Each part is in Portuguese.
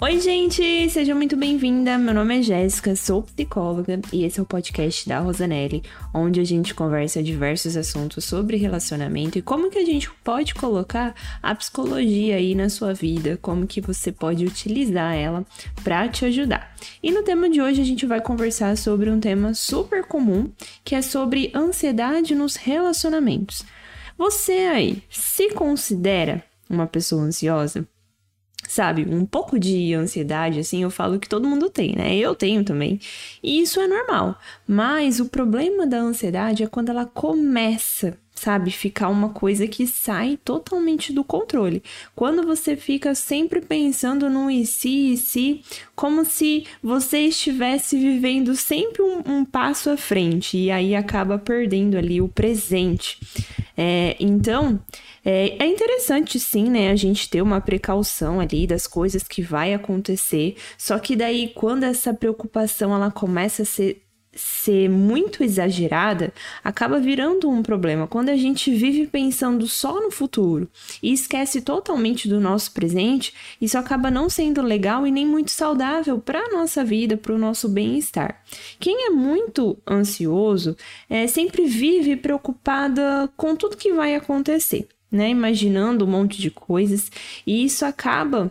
Oi, gente! Seja muito bem-vinda. Meu nome é Jéssica, sou psicóloga e esse é o podcast da Rosanelli, onde a gente conversa diversos assuntos sobre relacionamento e como que a gente pode colocar a psicologia aí na sua vida, como que você pode utilizar ela para te ajudar. E no tema de hoje a gente vai conversar sobre um tema super comum, que é sobre ansiedade nos relacionamentos. Você aí se considera uma pessoa ansiosa? Sabe, um pouco de ansiedade, assim, eu falo que todo mundo tem, né? Eu tenho também. E isso é normal. Mas o problema da ansiedade é quando ela começa, sabe, ficar uma coisa que sai totalmente do controle. Quando você fica sempre pensando no e se, e se, como se você estivesse vivendo sempre um, um passo à frente e aí acaba perdendo ali o presente. É, então, é, é interessante sim, né, a gente ter uma precaução ali das coisas que vai acontecer, só que daí quando essa preocupação ela começa a ser ser muito exagerada, acaba virando um problema. Quando a gente vive pensando só no futuro e esquece totalmente do nosso presente, isso acaba não sendo legal e nem muito saudável para a nossa vida, para o nosso bem-estar. Quem é muito ansioso é, sempre vive preocupada com tudo que vai acontecer né? Imaginando um monte de coisas. E isso acaba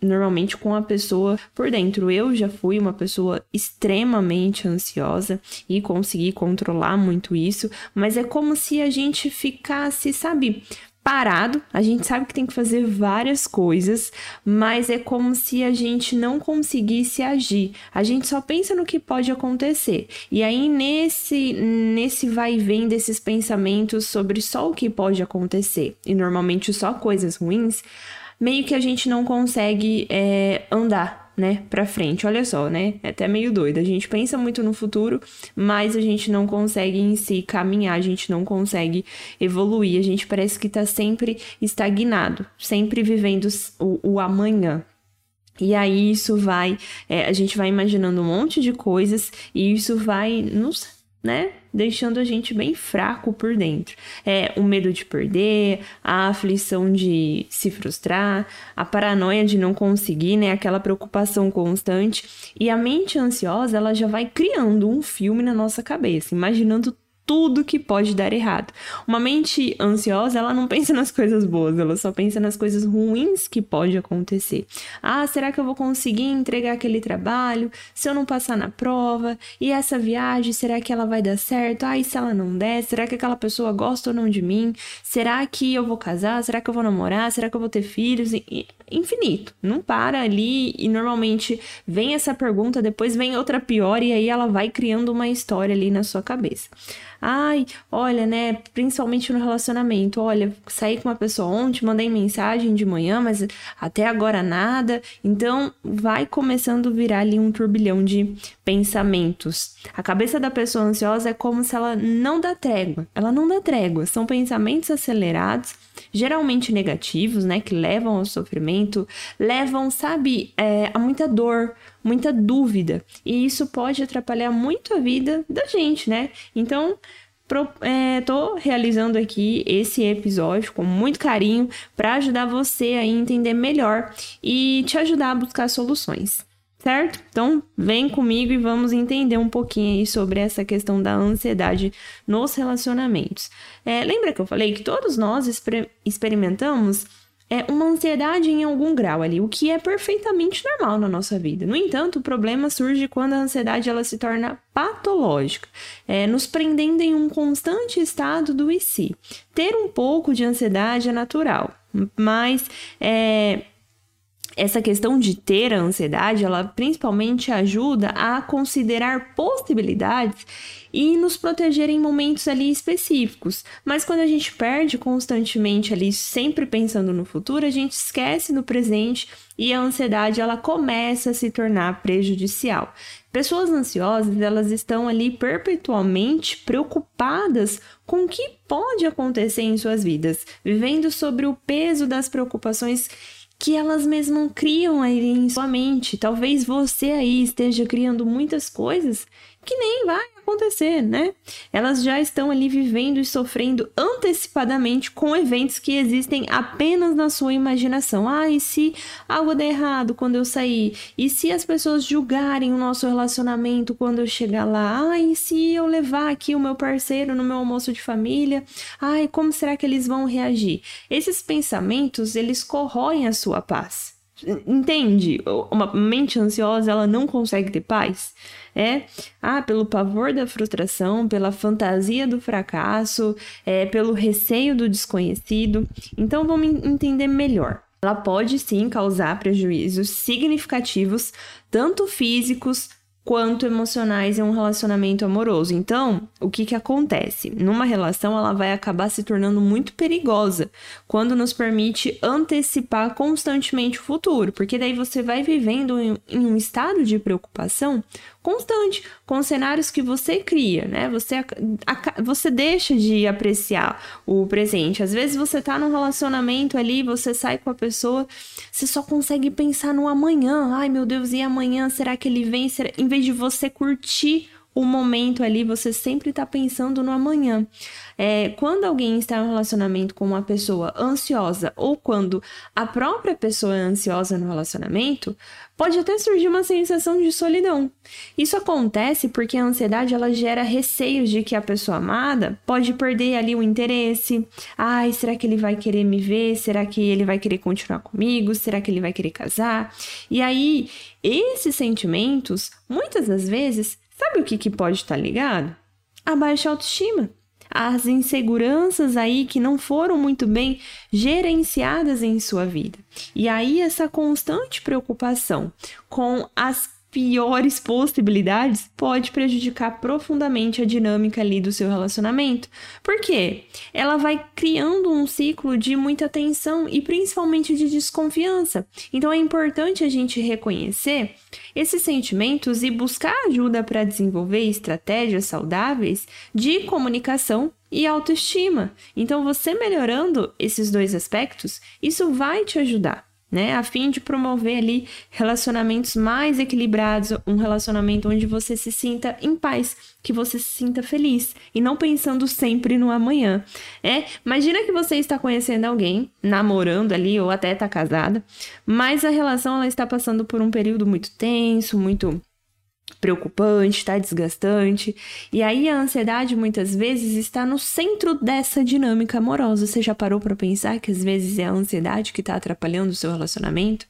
normalmente com a pessoa por dentro. Eu já fui uma pessoa extremamente ansiosa e consegui controlar muito isso, mas é como se a gente ficasse, sabe, parado. A gente sabe que tem que fazer várias coisas, mas é como se a gente não conseguisse agir. A gente só pensa no que pode acontecer. E aí nesse nesse vai e vem desses pensamentos sobre só o que pode acontecer e normalmente só coisas ruins, meio que a gente não consegue é, andar né, para frente. Olha só, né? É até meio doido. A gente pensa muito no futuro, mas a gente não consegue em si caminhar, a gente não consegue evoluir. A gente parece que tá sempre estagnado, sempre vivendo o, o amanhã, e aí isso vai, é, a gente vai imaginando um monte de coisas e isso vai nos né? Deixando a gente bem fraco por dentro. É o medo de perder, a aflição de se frustrar, a paranoia de não conseguir, né? Aquela preocupação constante. E a mente ansiosa, ela já vai criando um filme na nossa cabeça, imaginando tudo que pode dar errado. Uma mente ansiosa, ela não pensa nas coisas boas, ela só pensa nas coisas ruins que pode acontecer. Ah, será que eu vou conseguir entregar aquele trabalho se eu não passar na prova? E essa viagem, será que ela vai dar certo? Ah, e se ela não der? Será que aquela pessoa gosta ou não de mim? Será que eu vou casar? Será que eu vou namorar? Será que eu vou ter filhos? Infinito. Não para ali e normalmente vem essa pergunta, depois vem outra pior e aí ela vai criando uma história ali na sua cabeça. Ai, olha, né? Principalmente no relacionamento. Olha, saí com uma pessoa ontem, mandei mensagem de manhã, mas até agora nada. Então, vai começando a virar ali um turbilhão de pensamentos. A cabeça da pessoa ansiosa é como se ela não dá trégua. Ela não dá trégua. São pensamentos acelerados, geralmente negativos, né? Que levam ao sofrimento, levam, sabe, é, a muita dor, muita dúvida. E isso pode atrapalhar muito a vida da gente, né? Então, pro, é, tô realizando aqui esse episódio com muito carinho para ajudar você a entender melhor e te ajudar a buscar soluções. Certo? Então, vem comigo e vamos entender um pouquinho aí sobre essa questão da ansiedade nos relacionamentos. É, lembra que eu falei que todos nós experimentamos é uma ansiedade em algum grau ali, o que é perfeitamente normal na nossa vida. No entanto, o problema surge quando a ansiedade ela se torna patológica, é, nos prendendo em um constante estado do e si. Ter um pouco de ansiedade é natural, mas é, essa questão de ter a ansiedade, ela principalmente ajuda a considerar possibilidades e nos proteger em momentos ali específicos. Mas quando a gente perde constantemente ali, sempre pensando no futuro, a gente esquece do presente e a ansiedade ela começa a se tornar prejudicial. Pessoas ansiosas, elas estão ali perpetuamente preocupadas com o que pode acontecer em suas vidas, vivendo sobre o peso das preocupações que elas mesmas criam aí em sua mente. Talvez você aí esteja criando muitas coisas que nem vai acontecer, né? Elas já estão ali vivendo e sofrendo antecipadamente com eventos que existem apenas na sua imaginação. Ah, e se algo der errado quando eu sair? E se as pessoas julgarem o nosso relacionamento quando eu chegar lá? Ah, e se eu levar aqui o meu parceiro no meu almoço de família? Ai, como será que eles vão reagir? Esses pensamentos, eles corroem a sua paz. Entende? Uma mente ansiosa, ela não consegue ter paz. É, ah, pelo pavor da frustração, pela fantasia do fracasso, é, pelo receio do desconhecido. Então vamos entender melhor. Ela pode sim causar prejuízos significativos, tanto físicos quanto emocionais em um relacionamento amoroso. Então, o que que acontece? Numa relação, ela vai acabar se tornando muito perigosa quando nos permite antecipar constantemente o futuro, porque daí você vai vivendo em um estado de preocupação constante com cenários que você cria, né? Você, a, você deixa de apreciar o presente. Às vezes você tá num relacionamento ali, você sai com a pessoa, você só consegue pensar no amanhã. Ai, meu Deus, e amanhã? Será que ele vem? Será... Em vez de você curtir o momento ali, você sempre está pensando no amanhã. É, quando alguém está em um relacionamento com uma pessoa ansiosa ou quando a própria pessoa é ansiosa no relacionamento, pode até surgir uma sensação de solidão. Isso acontece porque a ansiedade ela gera receios de que a pessoa amada pode perder ali o interesse. Ai, será que ele vai querer me ver? Será que ele vai querer continuar comigo? Será que ele vai querer casar? E aí, esses sentimentos, muitas das vezes, sabe o que, que pode estar ligado? A baixa autoestima as inseguranças aí que não foram muito bem gerenciadas em sua vida. E aí essa constante preocupação com as piores possibilidades pode prejudicar profundamente a dinâmica ali do seu relacionamento. Por quê? Ela vai criando um ciclo de muita tensão e principalmente de desconfiança. Então é importante a gente reconhecer esses sentimentos e buscar ajuda para desenvolver estratégias saudáveis de comunicação e autoestima. Então você melhorando esses dois aspectos, isso vai te ajudar né? A fim de promover ali relacionamentos mais equilibrados, um relacionamento onde você se sinta em paz, que você se sinta feliz e não pensando sempre no amanhã. É, imagina que você está conhecendo alguém, namorando ali ou até está casada, mas a relação ela está passando por um período muito tenso, muito preocupante, tá desgastante. E aí a ansiedade muitas vezes está no centro dessa dinâmica amorosa. Você já parou para pensar que às vezes é a ansiedade que está atrapalhando o seu relacionamento?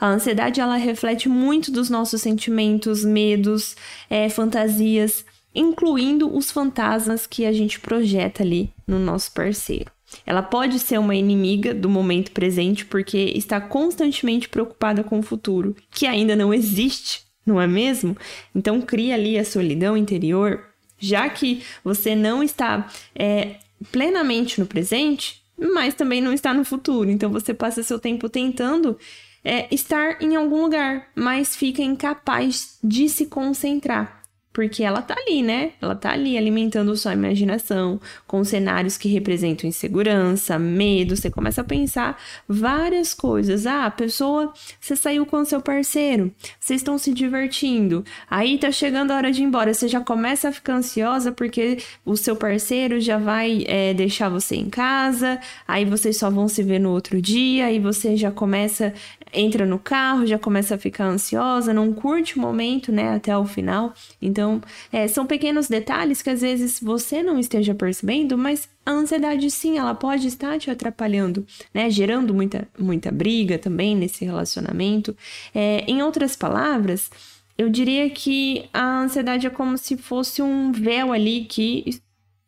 A ansiedade ela reflete muito dos nossos sentimentos, medos, é, fantasias, incluindo os fantasmas que a gente projeta ali no nosso parceiro. Ela pode ser uma inimiga do momento presente porque está constantemente preocupada com o futuro, que ainda não existe não é mesmo? Então cria ali a solidão interior, já que você não está é, plenamente no presente, mas também não está no futuro. Então você passa seu tempo tentando é, estar em algum lugar, mas fica incapaz de se concentrar. Porque ela tá ali, né? Ela tá ali alimentando sua imaginação com cenários que representam insegurança, medo. Você começa a pensar várias coisas. Ah, a pessoa, você saiu com seu parceiro, vocês estão se divertindo. Aí tá chegando a hora de ir embora. Você já começa a ficar ansiosa porque o seu parceiro já vai é, deixar você em casa. Aí vocês só vão se ver no outro dia. Aí você já começa, entra no carro, já começa a ficar ansiosa, não curte o momento, né? Até o final. Então, é, são pequenos detalhes que às vezes você não esteja percebendo, mas a ansiedade sim, ela pode estar te atrapalhando, né? Gerando muita, muita briga também nesse relacionamento. É, em outras palavras, eu diria que a ansiedade é como se fosse um véu ali que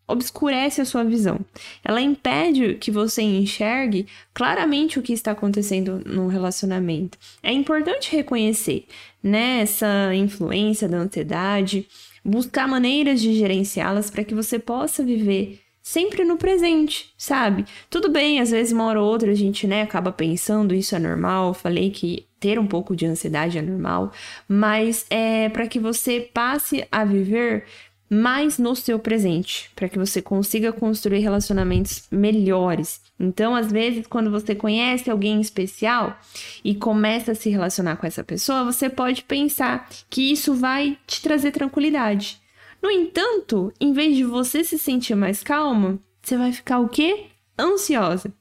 obscurece a sua visão. Ela impede que você enxergue claramente o que está acontecendo no relacionamento. É importante reconhecer né, essa influência da ansiedade, buscar maneiras de gerenciá-las para que você possa viver sempre no presente, sabe? Tudo bem, às vezes uma hora ou outra a gente, né, acaba pensando isso é normal, falei que ter um pouco de ansiedade é normal, mas é para que você passe a viver mais no seu presente, para que você consiga construir relacionamentos melhores. Então, às vezes, quando você conhece alguém especial e começa a se relacionar com essa pessoa, você pode pensar que isso vai te trazer tranquilidade. No entanto, em vez de você se sentir mais calma, você vai ficar o quê? Ansiosa.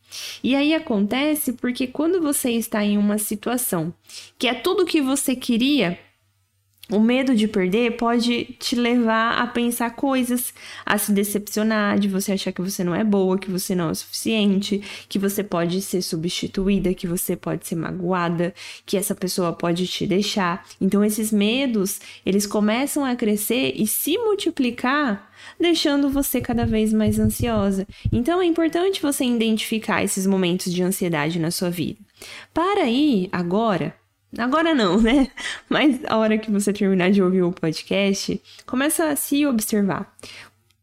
E aí acontece porque quando você está em uma situação que é tudo o que você queria, o medo de perder pode te levar a pensar coisas, a se decepcionar, de você achar que você não é boa, que você não é o suficiente, que você pode ser substituída, que você pode ser magoada, que essa pessoa pode te deixar. Então esses medos, eles começam a crescer e se multiplicar, deixando você cada vez mais ansiosa. Então é importante você identificar esses momentos de ansiedade na sua vida. Para aí agora Agora não, né? Mas a hora que você terminar de ouvir o podcast, começa a se observar.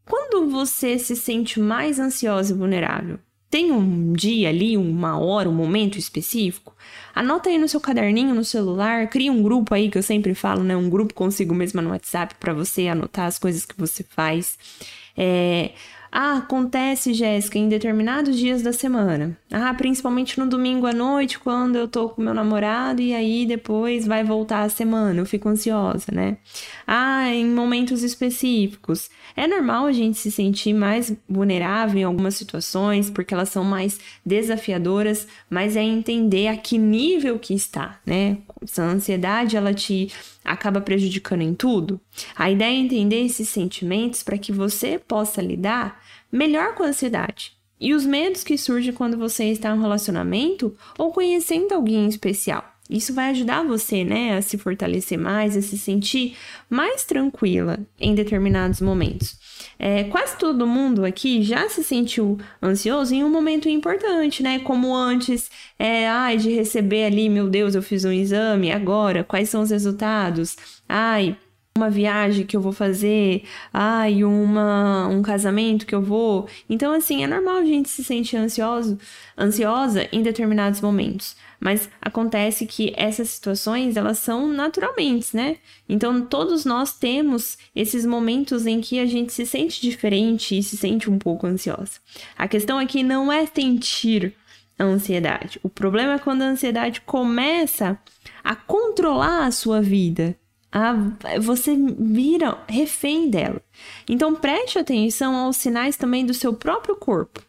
Quando você se sente mais ansiosa e vulnerável, tem um dia ali, uma hora, um momento específico? Anota aí no seu caderninho, no celular, cria um grupo aí que eu sempre falo, né? Um grupo consigo mesma no WhatsApp para você anotar as coisas que você faz. É, ah, acontece, Jéssica, em determinados dias da semana. Ah, principalmente no domingo à noite, quando eu tô com meu namorado e aí depois vai voltar a semana, eu fico ansiosa, né? Ah, em momentos específicos. É normal a gente se sentir mais vulnerável em algumas situações, porque elas são mais desafiadoras, mas é entender a que nível que está, né? Se a ansiedade ela te acaba prejudicando em tudo, a ideia é entender esses sentimentos para que você possa lidar melhor com a ansiedade e os medos que surgem quando você está em um relacionamento ou conhecendo alguém especial. Isso vai ajudar você, né, a se fortalecer mais, a se sentir mais tranquila em determinados momentos. É, quase todo mundo aqui já se sentiu ansioso em um momento importante, né? Como antes, é, ai, de receber ali, meu Deus, eu fiz um exame, agora, quais são os resultados? Ai, uma viagem que eu vou fazer, ai, uma, um casamento que eu vou. Então, assim, é normal a gente se sentir ansioso, ansiosa em determinados momentos. Mas acontece que essas situações, elas são naturalmente, né? Então, todos nós temos esses momentos em que a gente se sente diferente e se sente um pouco ansiosa. A questão aqui não é sentir a ansiedade. O problema é quando a ansiedade começa a controlar a sua vida a, você vira refém dela. Então preste atenção aos sinais também do seu próprio corpo,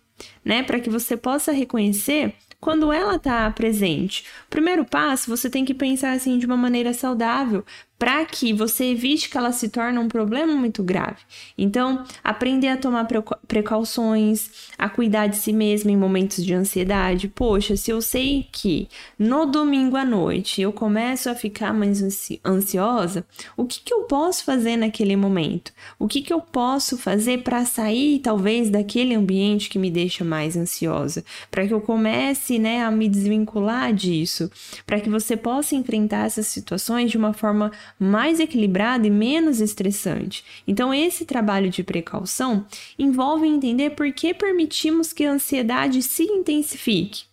né? Para que você possa reconhecer quando ela está presente. Primeiro passo, você tem que pensar assim de uma maneira saudável, para que você evite que ela se torne um problema muito grave. Então, aprender a tomar precauções, a cuidar de si mesmo em momentos de ansiedade. Poxa, se eu sei que no domingo à noite eu começo a ficar mais ansiosa, o que, que eu posso fazer naquele momento? O que, que eu posso fazer para sair, talvez, daquele ambiente que me deixa mais ansiosa? Para que eu comece né, a me desvincular disso, para que você possa enfrentar essas situações de uma forma mais equilibrada e menos estressante. Então, esse trabalho de precaução envolve entender por que permitimos que a ansiedade se intensifique.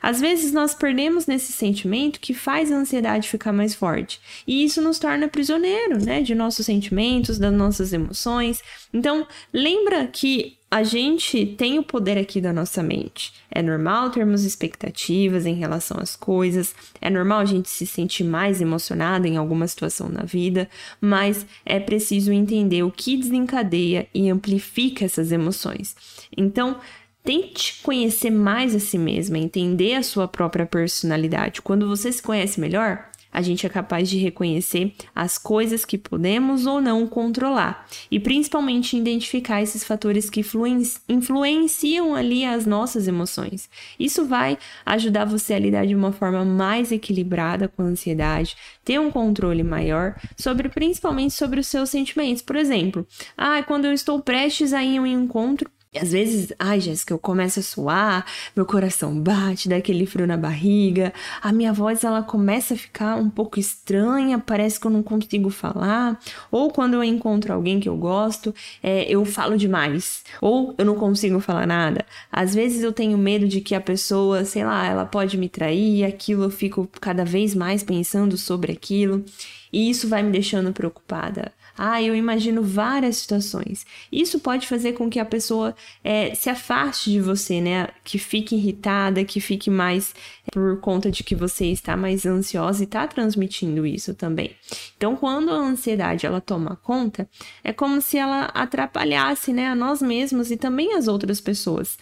Às vezes nós perdemos nesse sentimento que faz a ansiedade ficar mais forte, e isso nos torna prisioneiro, né, de nossos sentimentos, das nossas emoções. Então, lembra que a gente tem o poder aqui da nossa mente. É normal termos expectativas em relação às coisas, é normal a gente se sentir mais emocionada em alguma situação na vida, mas é preciso entender o que desencadeia e amplifica essas emoções. Então, tente conhecer mais a si mesma, entender a sua própria personalidade. Quando você se conhece melhor, a gente é capaz de reconhecer as coisas que podemos ou não controlar e principalmente identificar esses fatores que influenciam ali as nossas emoções. Isso vai ajudar você a lidar de uma forma mais equilibrada com a ansiedade, ter um controle maior sobre principalmente sobre os seus sentimentos. Por exemplo, ah, quando eu estou prestes a ir em um encontro e às vezes, ai, Jéssica, eu começo a suar, meu coração bate, dá aquele frio na barriga, a minha voz ela começa a ficar um pouco estranha, parece que eu não consigo falar, ou quando eu encontro alguém que eu gosto, é, eu falo demais, ou eu não consigo falar nada. Às vezes eu tenho medo de que a pessoa, sei lá, ela pode me trair, aquilo eu fico cada vez mais pensando sobre aquilo, e isso vai me deixando preocupada. Ah, eu imagino várias situações. Isso pode fazer com que a pessoa é, se afaste de você, né? Que fique irritada, que fique mais é, por conta de que você está mais ansiosa e está transmitindo isso também. Então, quando a ansiedade ela toma conta, é como se ela atrapalhasse, né, a nós mesmos e também as outras pessoas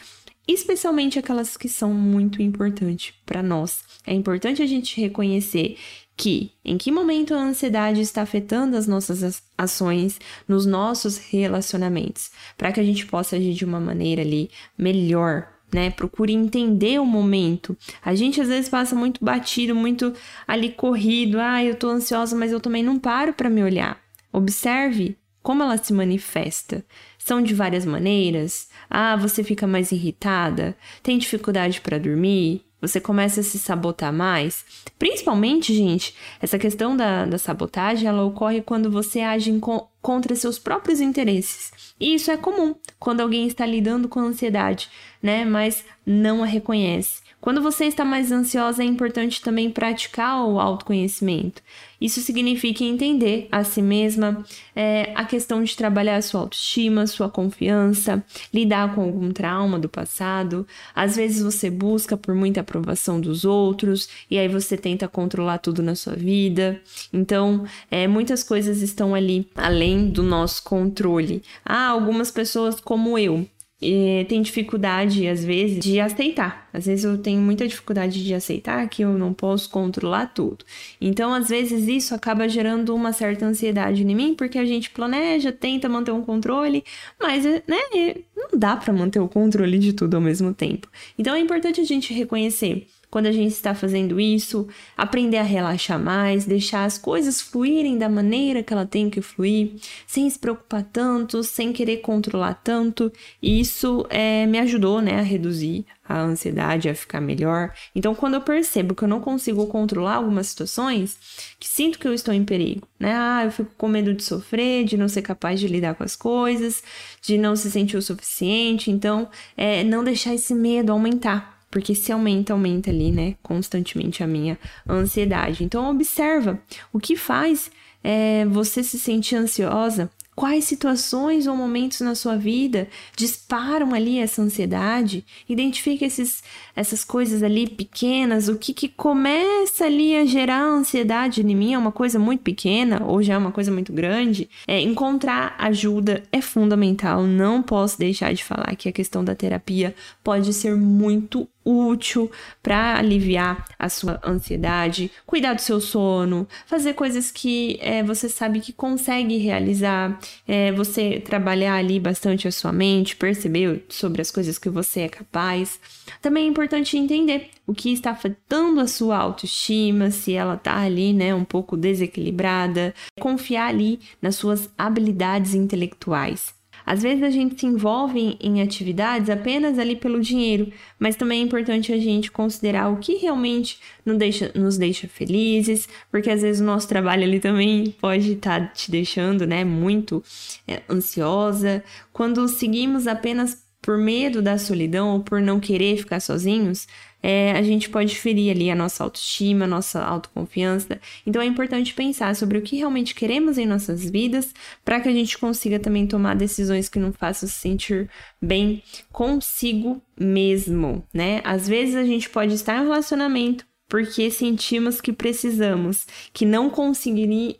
especialmente aquelas que são muito importantes para nós. É importante a gente reconhecer que em que momento a ansiedade está afetando as nossas ações nos nossos relacionamentos, para que a gente possa agir de uma maneira ali melhor, né? Procure entender o momento. A gente às vezes passa muito batido, muito ali corrido, ah, eu tô ansiosa, mas eu também não paro para me olhar. Observe como ela se manifesta. São de várias maneiras? Ah, você fica mais irritada? Tem dificuldade para dormir? Você começa a se sabotar mais? Principalmente, gente, essa questão da, da sabotagem, ela ocorre quando você age em, contra seus próprios interesses. E isso é comum quando alguém está lidando com ansiedade, né? Mas não a reconhece. Quando você está mais ansiosa, é importante também praticar o autoconhecimento. Isso significa entender a si mesma, é, a questão de trabalhar sua autoestima, sua confiança, lidar com algum trauma do passado. Às vezes você busca por muita aprovação dos outros e aí você tenta controlar tudo na sua vida. Então, é, muitas coisas estão ali além do nosso controle. Ah, algumas pessoas como eu e tem dificuldade, às vezes, de aceitar. Às vezes eu tenho muita dificuldade de aceitar que eu não posso controlar tudo. Então, às vezes, isso acaba gerando uma certa ansiedade em mim, porque a gente planeja, tenta manter um controle, mas, né, não dá para manter o controle de tudo ao mesmo tempo. Então, é importante a gente reconhecer quando a gente está fazendo isso, aprender a relaxar mais, deixar as coisas fluírem da maneira que ela tem que fluir, sem se preocupar tanto, sem querer controlar tanto. E isso é, me ajudou né, a reduzir a ansiedade, a ficar melhor. Então, quando eu percebo que eu não consigo controlar algumas situações, que sinto que eu estou em perigo, né? Ah, eu fico com medo de sofrer, de não ser capaz de lidar com as coisas, de não se sentir o suficiente. Então, é, não deixar esse medo aumentar porque se aumenta, aumenta ali, né, constantemente a minha ansiedade. Então, observa o que faz é, você se sentir ansiosa, Quais situações ou momentos na sua vida disparam ali essa ansiedade? Identifique esses, essas coisas ali pequenas, o que, que começa ali a gerar ansiedade em mim é uma coisa muito pequena ou já é uma coisa muito grande. É, encontrar ajuda é fundamental. Não posso deixar de falar que a questão da terapia pode ser muito útil para aliviar a sua ansiedade, cuidar do seu sono, fazer coisas que é, você sabe que consegue realizar, é, você trabalhar ali bastante a sua mente, perceber sobre as coisas que você é capaz. Também é importante entender o que está afetando a sua autoestima, se ela está ali, né, um pouco desequilibrada, confiar ali nas suas habilidades intelectuais. Às vezes a gente se envolve em atividades apenas ali pelo dinheiro, mas também é importante a gente considerar o que realmente nos deixa, nos deixa felizes, porque às vezes o nosso trabalho ali também pode estar tá te deixando, né, muito é, ansiosa. Quando seguimos apenas por medo da solidão ou por não querer ficar sozinhos, é, a gente pode ferir ali a nossa autoestima, a nossa autoconfiança. Então é importante pensar sobre o que realmente queremos em nossas vidas para que a gente consiga também tomar decisões que não façam se sentir bem consigo mesmo, né? Às vezes a gente pode estar em um relacionamento porque sentimos que precisamos, que não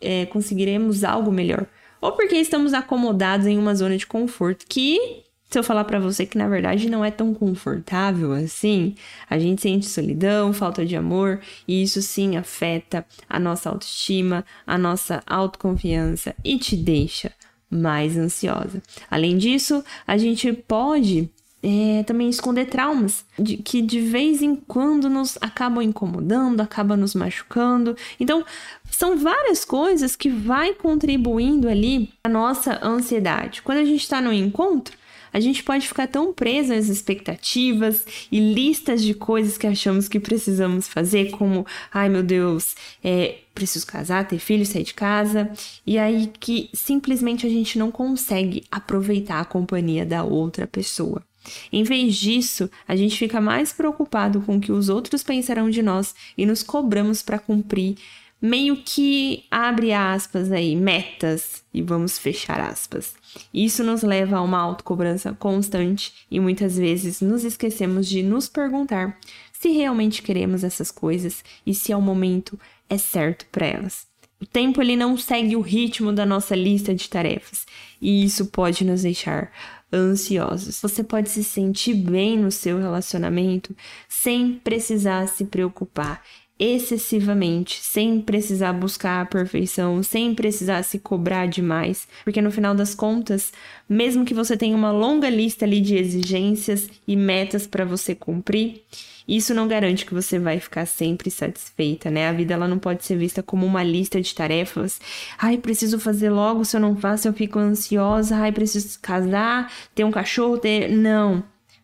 é, conseguiremos algo melhor. Ou porque estamos acomodados em uma zona de conforto que se eu falar para você que na verdade não é tão confortável assim, a gente sente solidão, falta de amor, e isso sim afeta a nossa autoestima, a nossa autoconfiança e te deixa mais ansiosa. Além disso, a gente pode é, também esconder traumas de, que de vez em quando nos acabam incomodando, acabam nos machucando. Então, são várias coisas que vai contribuindo ali a nossa ansiedade. Quando a gente está no encontro, a gente pode ficar tão preso às expectativas e listas de coisas que achamos que precisamos fazer, como, ai meu Deus, é, preciso casar, ter filho, sair de casa, e aí que simplesmente a gente não consegue aproveitar a companhia da outra pessoa. Em vez disso, a gente fica mais preocupado com o que os outros pensarão de nós e nos cobramos para cumprir meio que abre aspas aí, metas e vamos fechar aspas. Isso nos leva a uma autocobrança constante e muitas vezes nos esquecemos de nos perguntar se realmente queremos essas coisas e se é o momento é certo para elas. O tempo ele não segue o ritmo da nossa lista de tarefas e isso pode nos deixar ansiosos. Você pode se sentir bem no seu relacionamento sem precisar se preocupar excessivamente, sem precisar buscar a perfeição, sem precisar se cobrar demais, porque no final das contas, mesmo que você tenha uma longa lista ali de exigências e metas para você cumprir, isso não garante que você vai ficar sempre satisfeita, né? A vida ela não pode ser vista como uma lista de tarefas. Ai, preciso fazer logo, se eu não faço eu fico ansiosa. Ai, preciso casar, ter um cachorro, ter não.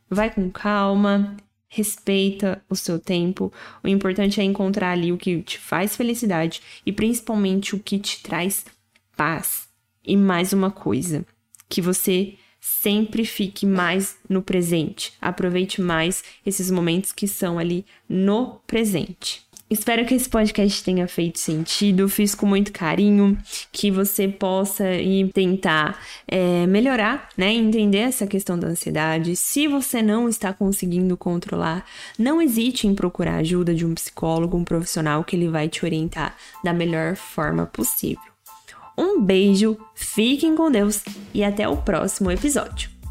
Vai com calma, respeita o seu tempo. O importante é encontrar ali o que te faz felicidade e principalmente o que te traz paz. E mais uma coisa, que você sempre fique mais no presente. Aproveite mais esses momentos que são ali no presente. Espero que esse podcast tenha feito sentido. Fiz com muito carinho, que você possa ir tentar é, melhorar, né? Entender essa questão da ansiedade. Se você não está conseguindo controlar, não hesite em procurar ajuda de um psicólogo, um profissional que ele vai te orientar da melhor forma possível. Um beijo, fiquem com Deus e até o próximo episódio.